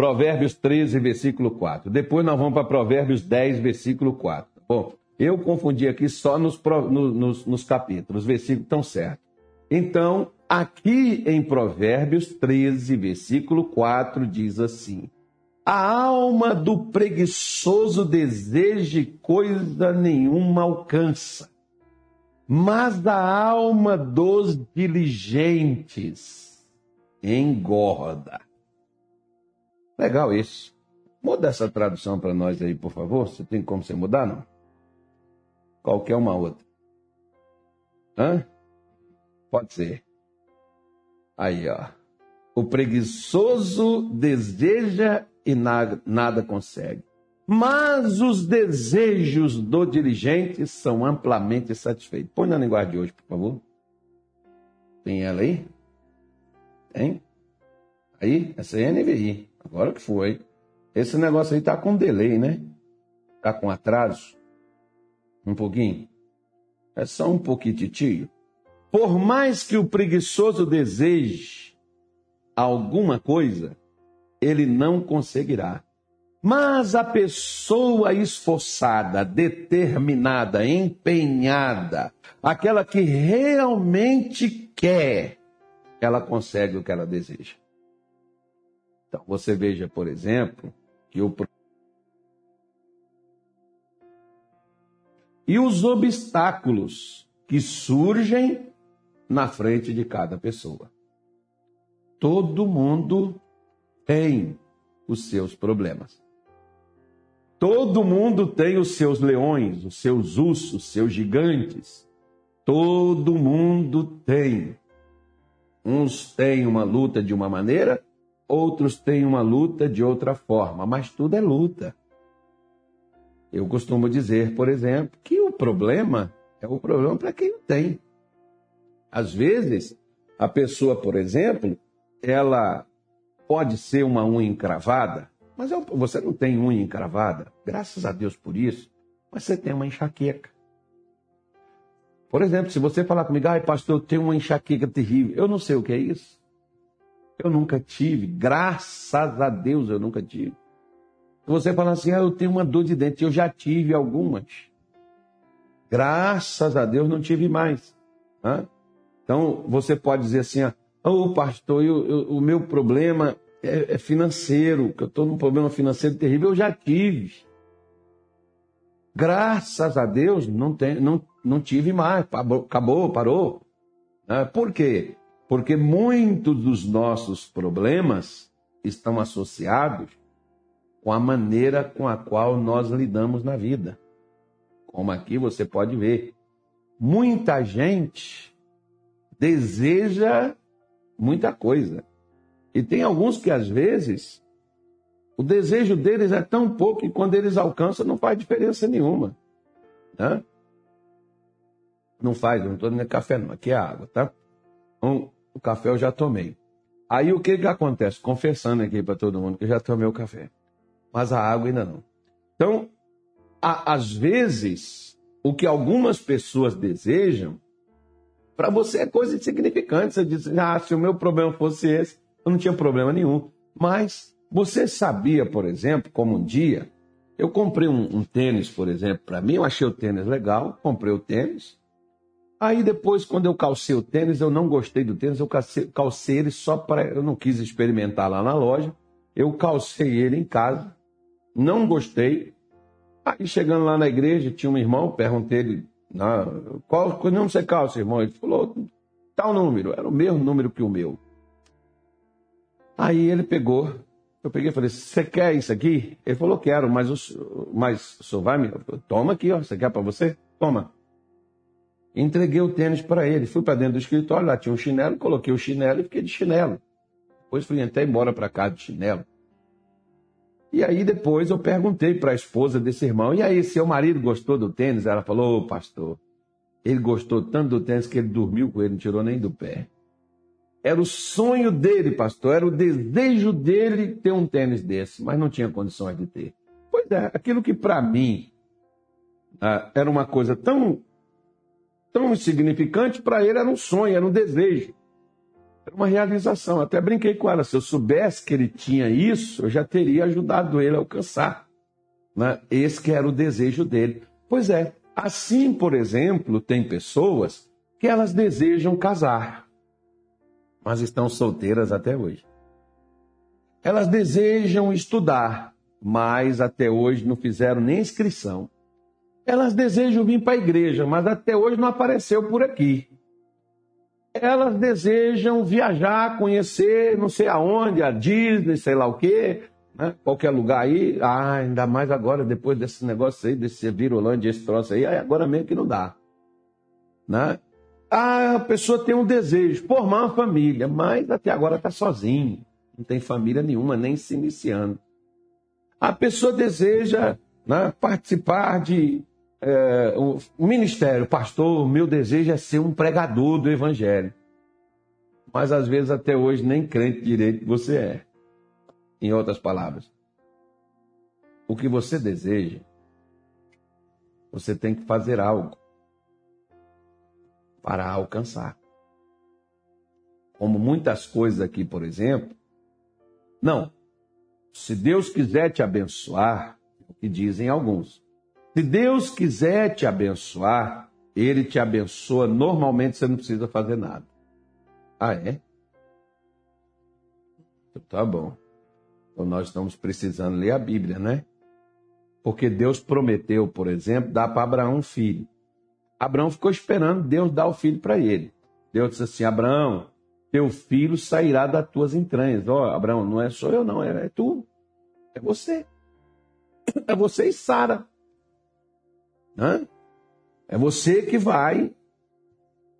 Provérbios 13, versículo 4. Depois nós vamos para Provérbios 10, versículo 4. Bom, eu confundi aqui só nos, nos, nos capítulos, os versículos estão certos. Então, aqui em Provérbios 13, versículo 4, diz assim: A alma do preguiçoso deseja coisa nenhuma alcança, mas a alma dos diligentes engorda. Legal isso. Muda essa tradução para nós aí, por favor. Você tem como você mudar, não? Qualquer uma outra. Hã? Pode ser. Aí, ó. O preguiçoso deseja e nada, consegue. Mas os desejos do diligente são amplamente satisfeitos. Põe na linguagem de hoje, por favor. Tem ela aí? Tem? Aí? Essa é a NVI. Agora que foi. Esse negócio aí tá com delay, né? Tá com atraso. Um pouquinho. É só um pouquinho. Por mais que o preguiçoso deseje alguma coisa, ele não conseguirá. Mas a pessoa esforçada, determinada, empenhada, aquela que realmente quer, ela consegue o que ela deseja. Então, você veja, por exemplo, que o. E os obstáculos que surgem na frente de cada pessoa. Todo mundo tem os seus problemas. Todo mundo tem os seus leões, os seus ursos, os seus gigantes. Todo mundo tem. Uns têm uma luta de uma maneira, outros têm uma luta de outra forma, mas tudo é luta. Eu costumo dizer, por exemplo, que o problema é o problema para quem não tem. Às vezes, a pessoa, por exemplo, ela pode ser uma unha encravada, mas você não tem unha encravada, graças a Deus por isso, mas você tem uma enxaqueca. Por exemplo, se você falar comigo, ai pastor, eu tenho uma enxaqueca terrível, eu não sei o que é isso. Eu nunca tive, graças a Deus eu nunca tive. Você falar assim, ah, eu tenho uma dor de dente, eu já tive algumas. Graças a Deus não tive mais. Então você pode dizer assim, ô oh, pastor, eu, eu, o meu problema é, é financeiro, que eu estou num problema financeiro terrível, eu já tive. Graças a Deus não, tem, não, não tive mais, acabou, parou. Por quê? Porque muitos dos nossos problemas estão associados com a maneira com a qual nós lidamos na vida. Como aqui você pode ver, muita gente deseja muita coisa. E tem alguns que às vezes o desejo deles é tão pouco que quando eles alcançam não faz diferença nenhuma. Né? Não faz, não estou nem café não, aqui é água, tá? Então, o café eu já tomei. Aí o que que acontece? Confessando aqui para todo mundo que eu já tomei o café. Mas a água ainda não. Então, a, às vezes, o que algumas pessoas desejam, para você é coisa insignificante. Você diz, ah, se o meu problema fosse esse, eu não tinha problema nenhum. Mas você sabia, por exemplo, como um dia, eu comprei um, um tênis, por exemplo, para mim, eu achei o tênis legal, comprei o tênis, Aí depois, quando eu calcei o tênis, eu não gostei do tênis, eu calcei, calcei ele só para. Eu não quis experimentar lá na loja. Eu calcei ele em casa, não gostei. Aí chegando lá na igreja, tinha um irmão, perguntei ele, qual, qual número você calça, irmão? Ele falou, tal número, era o mesmo número que o meu. Aí ele pegou, eu peguei e falei, você quer isso aqui? Ele falou, quero, mas o, mas o senhor vai me. Toma aqui, ó, você quer para você? Toma. Entreguei o tênis para ele. Fui para dentro do escritório, lá tinha um chinelo, coloquei o chinelo e fiquei de chinelo. Depois fui até embora para casa de chinelo. E aí depois eu perguntei para a esposa desse irmão, e aí, seu marido gostou do tênis? Ela falou, ô pastor, ele gostou tanto do tênis que ele dormiu com ele, não tirou nem do pé. Era o sonho dele, pastor, era o desejo dele ter um tênis desse, mas não tinha condições de ter. Pois é, aquilo que para mim ah, era uma coisa tão tão insignificante, para ele era um sonho, era um desejo. Era uma realização. Até brinquei com ela. Se eu soubesse que ele tinha isso, eu já teria ajudado ele a alcançar. Né? Esse que era o desejo dele. Pois é, assim, por exemplo, tem pessoas que elas desejam casar, mas estão solteiras até hoje. Elas desejam estudar, mas até hoje não fizeram nem inscrição. Elas desejam vir para a igreja, mas até hoje não apareceu por aqui. Elas desejam viajar, conhecer não sei aonde, a Disney, sei lá o quê, né? qualquer lugar aí. Ah, ainda mais agora, depois desse negócio aí, desse virulante, esse troço aí, agora mesmo que não dá. Né? Ah, a pessoa tem um desejo, formar uma família, mas até agora está sozinho, não tem família nenhuma, nem se iniciando. A pessoa deseja né, participar de é, o, ministério, pastor, meu desejo é ser um pregador do evangelho. Mas às vezes até hoje nem crente direito você é. Em outras palavras, o que você deseja, você tem que fazer algo para alcançar. Como muitas coisas aqui, por exemplo. Não. Se Deus quiser te abençoar, é o que dizem alguns, se Deus quiser te abençoar, Ele te abençoa. Normalmente você não precisa fazer nada. Ah, é? Então, tá bom. Então nós estamos precisando ler a Bíblia, né? Porque Deus prometeu, por exemplo, dar para Abraão um filho. Abraão ficou esperando Deus dar o filho para ele. Deus disse assim: Abraão, teu filho sairá das tuas entranhas. Ó, oh, Abraão, não é só eu, não, é, é tu. É você. É você e Sara. Hã? É você que vai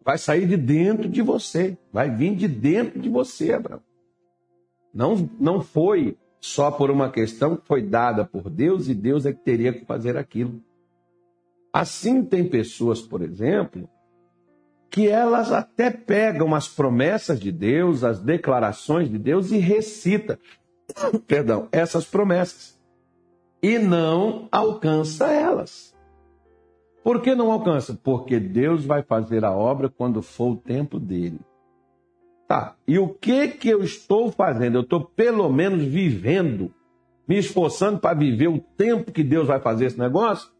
vai sair de dentro de você, vai vir de dentro de você, Abraão. Não, não foi só por uma questão que foi dada por Deus e Deus é que teria que fazer aquilo. Assim tem pessoas, por exemplo, que elas até pegam as promessas de Deus, as declarações de Deus e recita, perdão, essas promessas e não alcança elas. Por que não alcança? Porque Deus vai fazer a obra quando for o tempo dele. Tá, e o que que eu estou fazendo? Eu estou pelo menos vivendo, me esforçando para viver o tempo que Deus vai fazer esse negócio?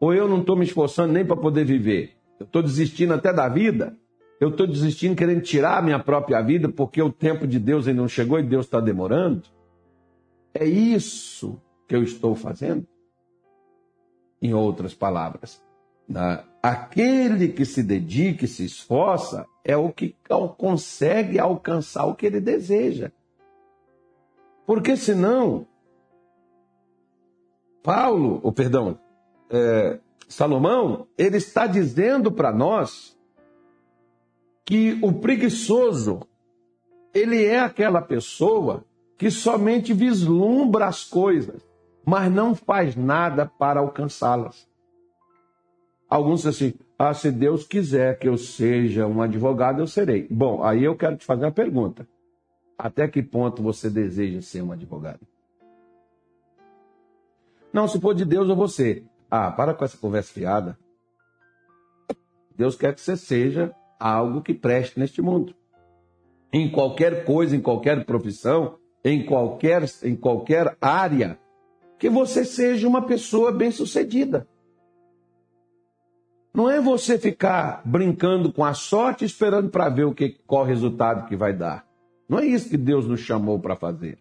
Ou eu não estou me esforçando nem para poder viver? Eu estou desistindo até da vida? Eu estou desistindo, querendo tirar a minha própria vida porque o tempo de Deus ainda não chegou e Deus está demorando? É isso que eu estou fazendo? Em outras palavras, né? aquele que se dedica e se esforça é o que consegue alcançar o que ele deseja. Porque senão, Paulo, ou perdão, é, Salomão, ele está dizendo para nós que o preguiçoso, ele é aquela pessoa que somente vislumbra as coisas, mas não faz nada para alcançá-las. Alguns dizem assim: ah, se Deus quiser que eu seja um advogado, eu serei. Bom, aí eu quero te fazer uma pergunta. Até que ponto você deseja ser um advogado? Não, se for de Deus ou você. Ah, para com essa conversa fiada. Deus quer que você seja algo que preste neste mundo. Em qualquer coisa, em qualquer profissão, em qualquer, em qualquer área, que você seja uma pessoa bem-sucedida. Não é você ficar brincando com a sorte esperando para ver o que, qual resultado que vai dar. Não é isso que Deus nos chamou para fazer.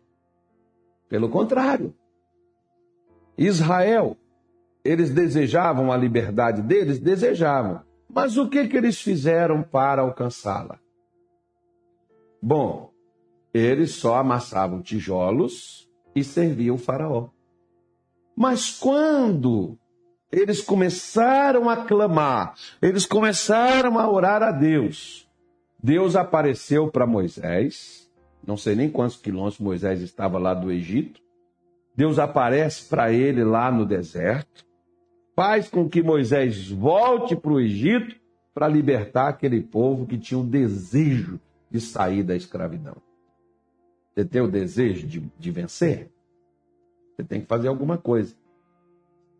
Pelo contrário. Israel, eles desejavam a liberdade deles? Desejavam. Mas o que, que eles fizeram para alcançá-la? Bom, eles só amassavam tijolos e serviam o faraó. Mas quando eles começaram a clamar, eles começaram a orar a Deus, Deus apareceu para Moisés, não sei nem quantos quilômetros Moisés estava lá do Egito. Deus aparece para ele lá no deserto, faz com que Moisés volte para o Egito para libertar aquele povo que tinha o desejo de sair da escravidão. Você tem o desejo de, de vencer? Você tem que fazer alguma coisa.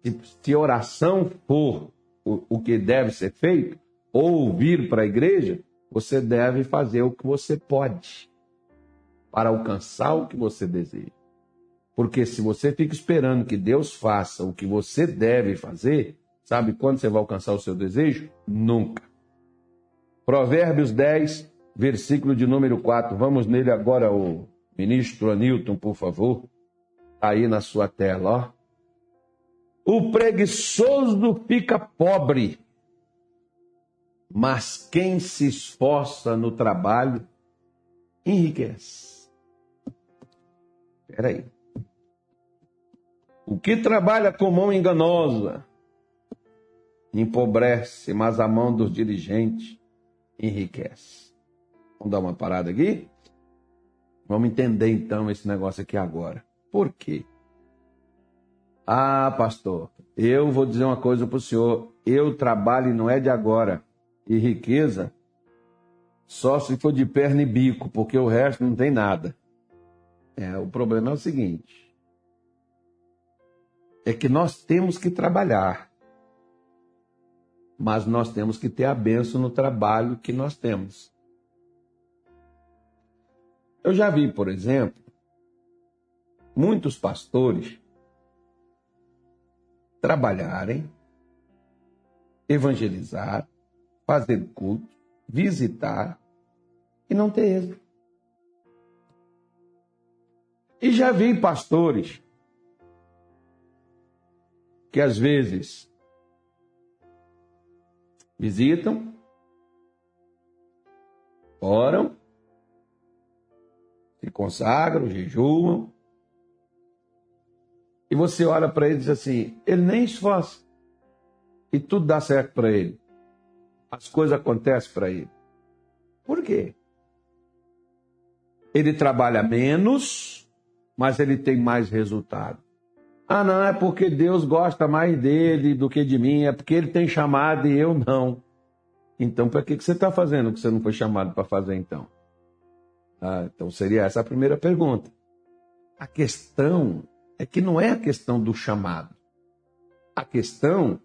Se, se oração for o, o que deve ser feito, ou vir para a igreja, você deve fazer o que você pode para alcançar o que você deseja. Porque se você fica esperando que Deus faça o que você deve fazer, sabe quando você vai alcançar o seu desejo? Nunca. Provérbios 10, versículo de número 4. Vamos nele agora, o ministro Anilton, por favor. Tá aí na sua tela, ó. O preguiçoso fica pobre, mas quem se esforça no trabalho enriquece. Espera aí. O que trabalha com mão enganosa empobrece, mas a mão dos dirigentes enriquece. Vamos dar uma parada aqui? Vamos entender então esse negócio aqui agora. Por quê? Ah, pastor, eu vou dizer uma coisa para o senhor. Eu trabalho e não é de agora. E riqueza só se for de perna e bico, porque o resto não tem nada. É, o problema é o seguinte: é que nós temos que trabalhar, mas nós temos que ter a benção no trabalho que nós temos. Eu já vi, por exemplo, muitos pastores trabalharem, evangelizar, fazer culto, visitar e não ter êxito. E já vi pastores que às vezes visitam, oram, se consagram, jejuam, e você olha para ele e diz assim: ele nem esforça. E tudo dá certo para ele. As coisas acontecem para ele. Por quê? Ele trabalha menos, mas ele tem mais resultado. Ah, não, é porque Deus gosta mais dele do que de mim, é porque ele tem chamado e eu não. Então, para que, que você está fazendo o que você não foi chamado para fazer então? Ah, então seria essa a primeira pergunta. A questão é que não é a questão do chamado. A questão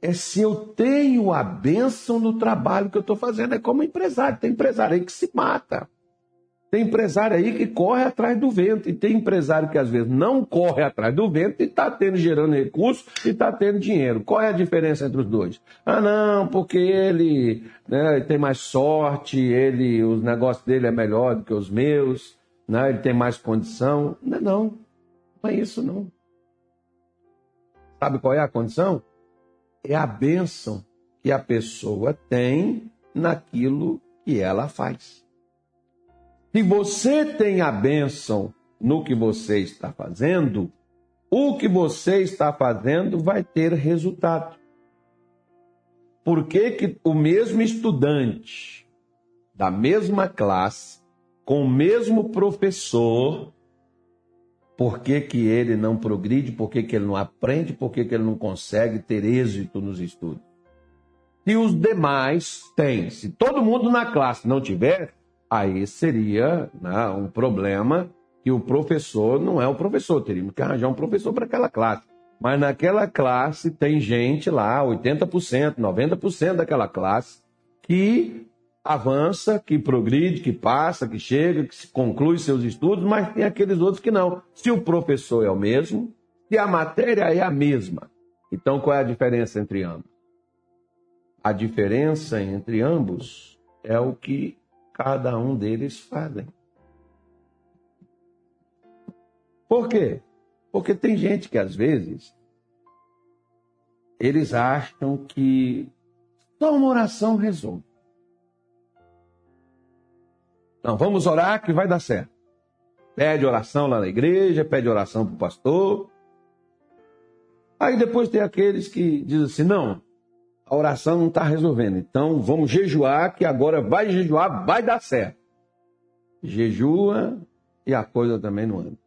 é se eu tenho a bênção no trabalho que eu estou fazendo. É como empresário. Tem empresário aí que se mata. Tem empresário aí que corre atrás do vento. E tem empresário que às vezes não corre atrás do vento e está tendo, gerando recursos e está tendo dinheiro. Qual é a diferença entre os dois? Ah, não, porque ele né, tem mais sorte, ele, os negócios dele é melhor do que os meus, né, ele tem mais condição. Não, não. Não é isso, não. Sabe qual é a condição? É a bênção que a pessoa tem naquilo que ela faz. Se você tem a bênção no que você está fazendo, o que você está fazendo vai ter resultado. Por que, que o mesmo estudante da mesma classe, com o mesmo professor, por que, que ele não progride, por que, que ele não aprende, por que, que ele não consegue ter êxito nos estudos. Se os demais têm, se todo mundo na classe não tiver, aí seria né, um problema que o professor não é o professor, teríamos que arranjar um professor para aquela classe. Mas naquela classe tem gente lá, 80%, 90% daquela classe, que avança, que progride, que passa, que chega, que conclui seus estudos, mas tem aqueles outros que não. Se o professor é o mesmo, se a matéria é a mesma, então qual é a diferença entre ambos? A diferença entre ambos é o que cada um deles fazem. Por quê? Porque tem gente que às vezes eles acham que só uma oração resolve. Não, vamos orar que vai dar certo. Pede oração lá na igreja, pede oração para o pastor. Aí depois tem aqueles que dizem assim: não, a oração não está resolvendo. Então vamos jejuar, que agora vai jejuar, vai dar certo. Jejua e a coisa também não anda.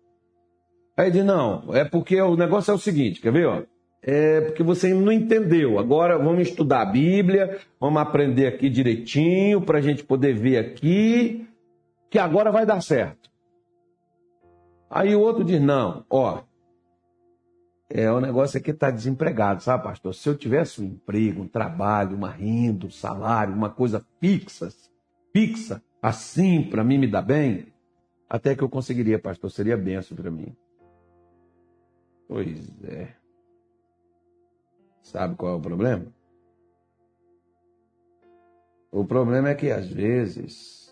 Aí diz: não, é porque o negócio é o seguinte: quer ver? Ó? É porque você não entendeu. Agora vamos estudar a Bíblia, vamos aprender aqui direitinho para a gente poder ver aqui que agora vai dar certo. Aí o outro diz: não, ó, é o negócio aqui está desempregado, sabe, pastor? Se eu tivesse um emprego, um trabalho, uma renda, um salário, uma coisa fixa, fixa, assim, para mim me dar bem, até que eu conseguiria, pastor, seria benção para mim. Pois é. Sabe qual é o problema? O problema é que às vezes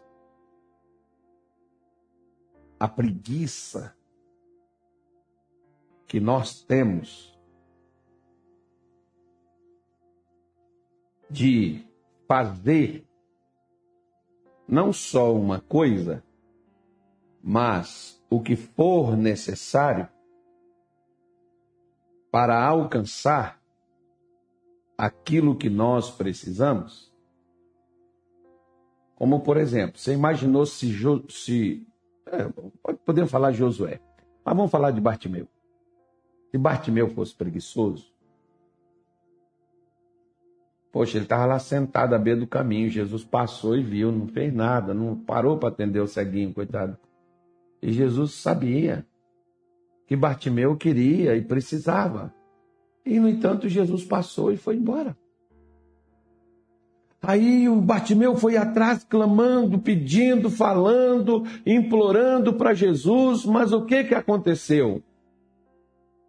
a preguiça que nós temos de fazer não só uma coisa, mas o que for necessário para alcançar aquilo que nós precisamos, como, por exemplo, você imaginou se. se é, podemos falar de Josué, mas vamos falar de Bartimeu. Se Bartimeu fosse preguiçoso, poxa, ele estava lá sentado à beira do caminho, Jesus passou e viu, não fez nada, não parou para atender o ceguinho, coitado. E Jesus sabia que Bartimeu queria e precisava. E, no entanto, Jesus passou e foi embora. Aí o Bartimeu foi atrás clamando, pedindo, falando, implorando para Jesus, mas o que que aconteceu?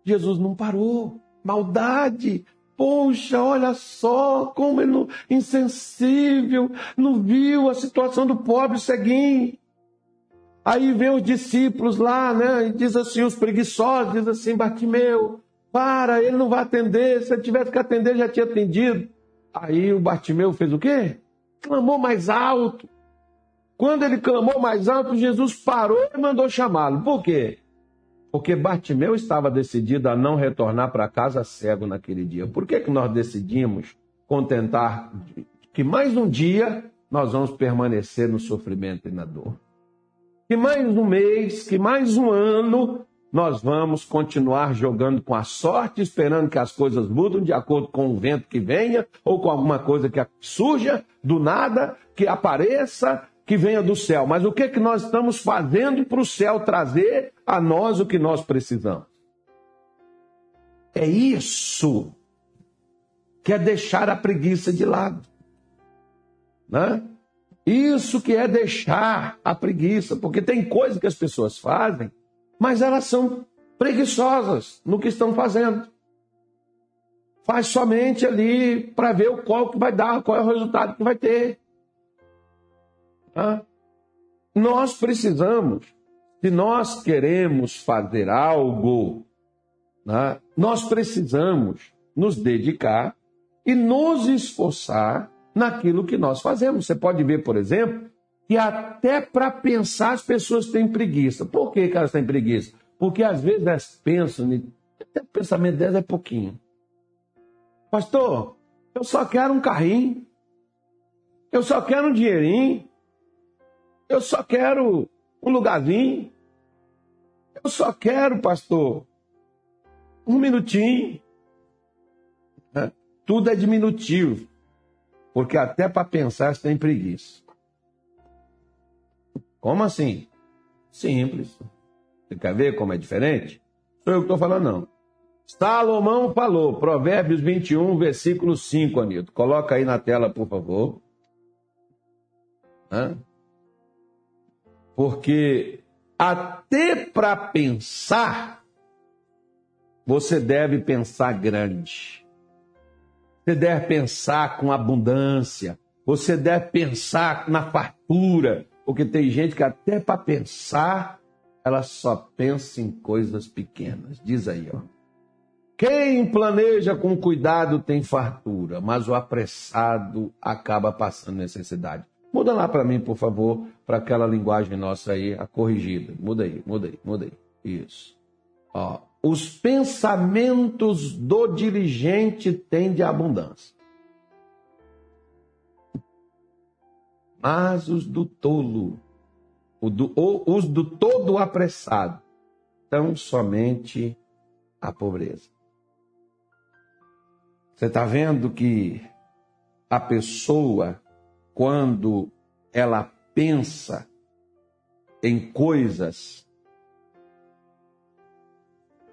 Jesus não parou. Maldade. Poxa, olha só como ele não, insensível, não viu a situação do pobre ceguinho. Aí vem os discípulos lá, né? E diz assim, os preguiçosos, diz assim, Bartimeu, para, ele não vai atender, se ele tivesse que atender, já tinha atendido. Aí o Bartimeu fez o quê? Clamou mais alto. Quando ele clamou mais alto, Jesus parou e mandou chamá-lo. Por quê? Porque Bartimeu estava decidido a não retornar para casa cego naquele dia. Por que, que nós decidimos contentar que mais um dia nós vamos permanecer no sofrimento e na dor? Que mais um mês, que mais um ano nós vamos continuar jogando com a sorte, esperando que as coisas mudem de acordo com o vento que venha, ou com alguma coisa que surja do nada, que apareça, que venha do céu. Mas o que, que nós estamos fazendo para o céu trazer a nós o que nós precisamos? É isso que é deixar a preguiça de lado. Né? Isso que é deixar a preguiça, porque tem coisas que as pessoas fazem mas elas são preguiçosas no que estão fazendo. Faz somente ali para ver qual que vai dar, qual é o resultado que vai ter. Nós precisamos, se nós queremos fazer algo, né? nós precisamos nos dedicar e nos esforçar naquilo que nós fazemos. Você pode ver, por exemplo, que até para pensar as pessoas têm preguiça. Por que, que elas têm preguiça? Porque às vezes elas pensam, até o pensamento delas é pouquinho. Pastor, eu só quero um carrinho. Eu só quero um dinheirinho. Eu só quero um lugarzinho. Eu só quero, pastor, um minutinho. Tudo é diminutivo. Porque até para pensar você tem preguiça. Como assim? Simples. Você quer ver como é diferente? Sou eu que estou falando, não. Salomão falou, Provérbios 21, versículo 5, Anito. Coloca aí na tela, por favor. Hã? Porque até para pensar, você deve pensar grande. Você deve pensar com abundância. Você deve pensar na fartura. Porque tem gente que até para pensar, ela só pensa em coisas pequenas. Diz aí, ó. Quem planeja com cuidado tem fartura, mas o apressado acaba passando necessidade. Muda lá para mim, por favor, para aquela linguagem nossa aí, a corrigida. Muda aí, muda aí, muda aí. Isso. Ó, os pensamentos do diligente têm de abundância. Mas os do tolo, do, os do todo apressado, tão somente a pobreza. Você está vendo que a pessoa, quando ela pensa em coisas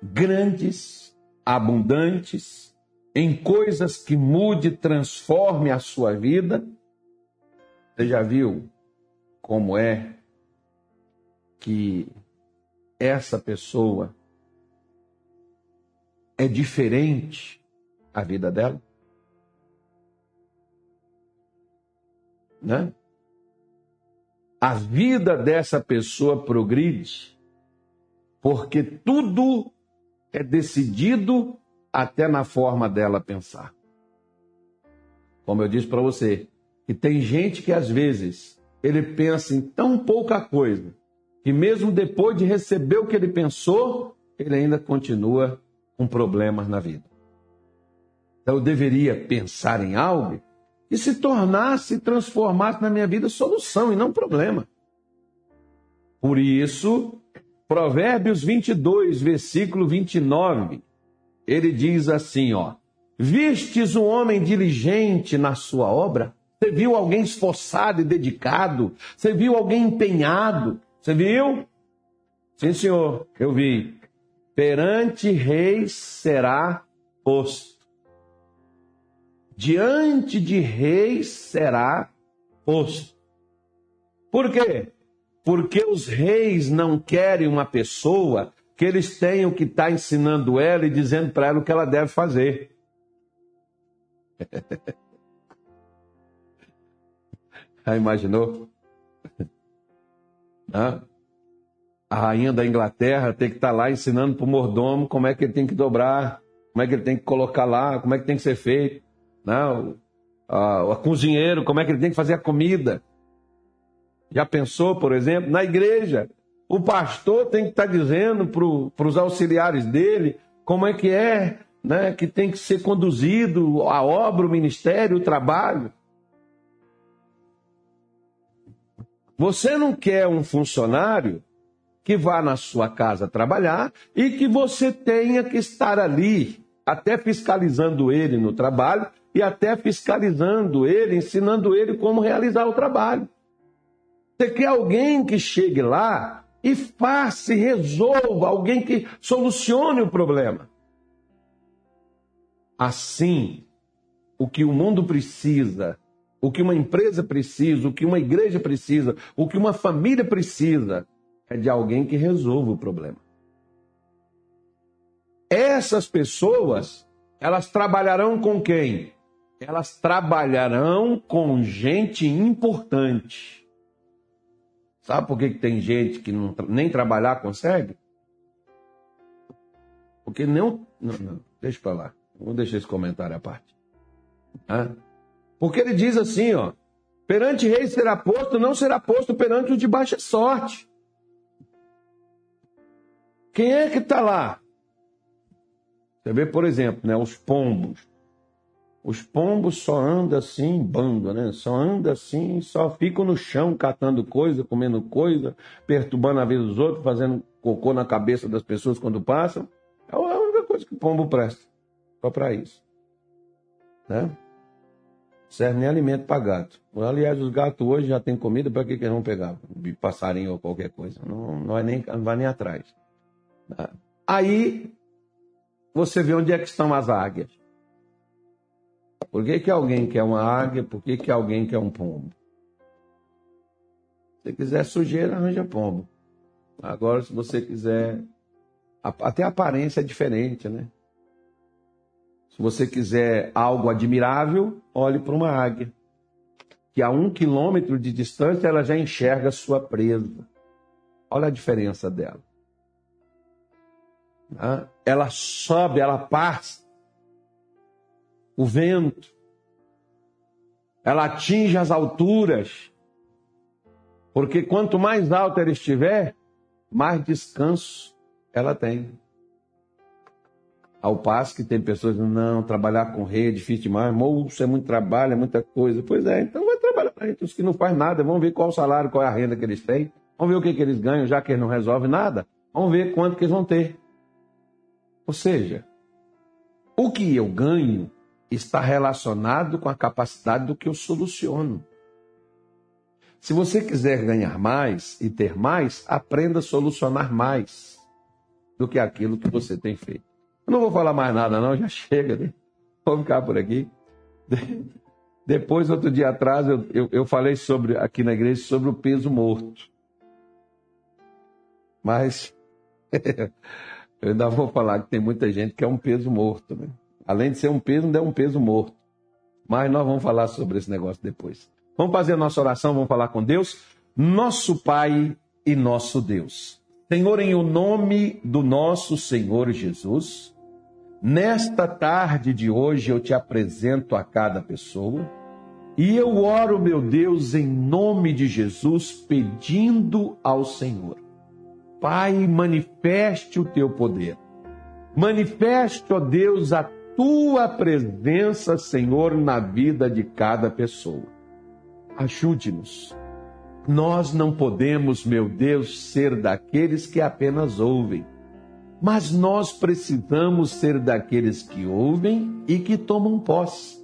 grandes, abundantes, em coisas que mude, transforme a sua vida, você já viu como é que essa pessoa é diferente a vida dela? Né? A vida dessa pessoa progride porque tudo é decidido até na forma dela pensar. Como eu disse para você, que tem gente que às vezes ele pensa em tão pouca coisa que mesmo depois de receber o que ele pensou, ele ainda continua com problemas na vida. Então eu deveria pensar em algo que se tornasse, transformasse na minha vida solução e não problema. Por isso, Provérbios 22, versículo 29, ele diz assim, ó: Vistes um homem diligente na sua obra? Você viu alguém esforçado e dedicado? Você viu alguém empenhado? Você viu? Sim, senhor, eu vi. Perante reis será posto. Diante de reis será posto. Por quê? Porque os reis não querem uma pessoa que eles tenham que estar tá ensinando ela e dizendo para ela o que ela deve fazer. Já imaginou? A rainha da Inglaterra tem que estar tá lá ensinando para o mordomo como é que ele tem que dobrar, como é que ele tem que colocar lá, como é que tem que ser feito. Não, o cozinheiro, como é que ele tem que fazer a comida. Já pensou, por exemplo, na igreja? O pastor tem que estar tá dizendo para os auxiliares dele como é que é né, que tem que ser conduzido a obra, o ministério, o trabalho. Você não quer um funcionário que vá na sua casa trabalhar e que você tenha que estar ali, até fiscalizando ele no trabalho e até fiscalizando ele, ensinando ele como realizar o trabalho. Você quer alguém que chegue lá e faça e resolva, alguém que solucione o problema. Assim, o que o mundo precisa o que uma empresa precisa, o que uma igreja precisa, o que uma família precisa é de alguém que resolva o problema. Essas pessoas, elas trabalharão com quem? Elas trabalharão com gente importante. Sabe por que, tem gente que não, nem trabalhar consegue? Porque não. Não, não deixa para lá. Vou deixar esse comentário à parte. Ah? Porque ele diz assim, ó, perante rei será posto, não será posto perante o de baixa sorte. Quem é que está lá? Você vê, por exemplo, né, os pombos. Os pombos só andam assim bando, né? Só andam assim, só ficam no chão catando coisa, comendo coisa, perturbando a vida dos outros, fazendo cocô na cabeça das pessoas quando passam. É a única coisa que o pombo presta. Só para isso. Né? Serve nem alimento para gato. Aliás, os gatos hoje já têm comida, para que, que eles vão pegar? Passarinho ou qualquer coisa. Não, não, vai nem, não vai nem atrás. Aí você vê onde é que estão as águias. Por que, que alguém quer uma águia? Por que, que alguém quer um pombo? Se quiser sujeira, arranja pombo. Agora, se você quiser. Até a aparência é diferente, né? Se você quiser algo admirável, olhe para uma águia, que a um quilômetro de distância ela já enxerga a sua presa. Olha a diferença dela. Ela sobe, ela passa. O vento. Ela atinge as alturas. Porque quanto mais alta ela estiver, mais descanso ela tem. Ao passo que tem pessoas que não, trabalhar com rei é difícil demais, moço, é muito trabalho, é muita coisa. Pois é, então vai trabalhar para gente. Os que não faz nada, vamos ver qual o salário, qual é a renda que eles têm. Vamos ver o que, que eles ganham, já que eles não resolvem nada. Vamos ver quanto que eles vão ter. Ou seja, o que eu ganho está relacionado com a capacidade do que eu soluciono. Se você quiser ganhar mais e ter mais, aprenda a solucionar mais do que aquilo que você tem feito. Eu não vou falar mais nada, não, já chega. Né? Vou ficar por aqui. Depois, outro dia atrás, eu, eu, eu falei sobre aqui na igreja sobre o peso morto. Mas eu ainda vou falar que tem muita gente que é um peso morto, né? Além de ser um peso, não é um peso morto. Mas nós vamos falar sobre esse negócio depois. Vamos fazer a nossa oração, vamos falar com Deus. Nosso Pai e nosso Deus. Senhor, em o nome do nosso Senhor Jesus, nesta tarde de hoje eu te apresento a cada pessoa e eu oro, meu Deus, em nome de Jesus, pedindo ao Senhor. Pai, manifeste o teu poder. Manifeste, ó Deus, a tua presença, Senhor, na vida de cada pessoa ajude-nos. Nós não podemos, meu Deus, ser daqueles que apenas ouvem, mas nós precisamos ser daqueles que ouvem e que tomam posse.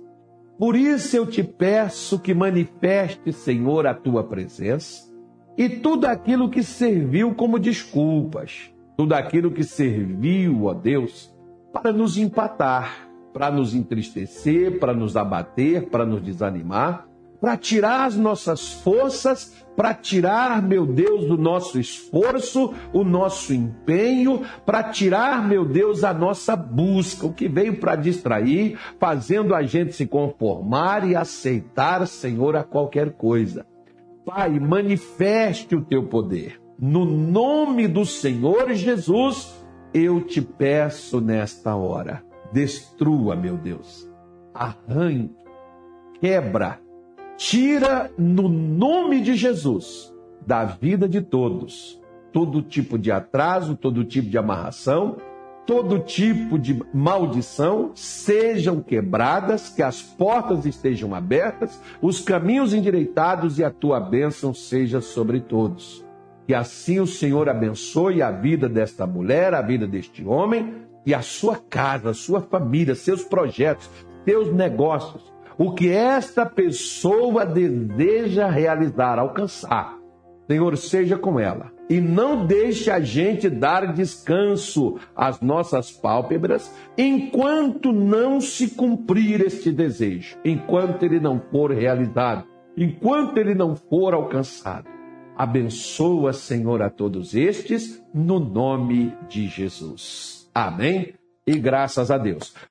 Por isso eu te peço que manifeste, Senhor, a tua presença e tudo aquilo que serviu como desculpas, tudo aquilo que serviu, ó Deus, para nos empatar, para nos entristecer, para nos abater, para nos desanimar para tirar as nossas forças, para tirar, meu Deus, o nosso esforço, o nosso empenho, para tirar, meu Deus, a nossa busca, o que veio para distrair, fazendo a gente se conformar e aceitar, Senhor, a qualquer coisa. Pai, manifeste o teu poder. No nome do Senhor Jesus, eu te peço nesta hora, destrua, meu Deus, arranque, quebra, tira no nome de Jesus da vida de todos todo tipo de atraso, todo tipo de amarração, todo tipo de maldição sejam quebradas, que as portas estejam abertas, os caminhos endireitados e a tua bênção seja sobre todos. Que assim o Senhor abençoe a vida desta mulher, a vida deste homem e a sua casa, a sua família, seus projetos, seus negócios o que esta pessoa deseja realizar, alcançar. Senhor, seja com ela. E não deixe a gente dar descanso às nossas pálpebras enquanto não se cumprir este desejo, enquanto ele não for realizado, enquanto ele não for alcançado. Abençoa, Senhor, a todos estes, no nome de Jesus. Amém? E graças a Deus.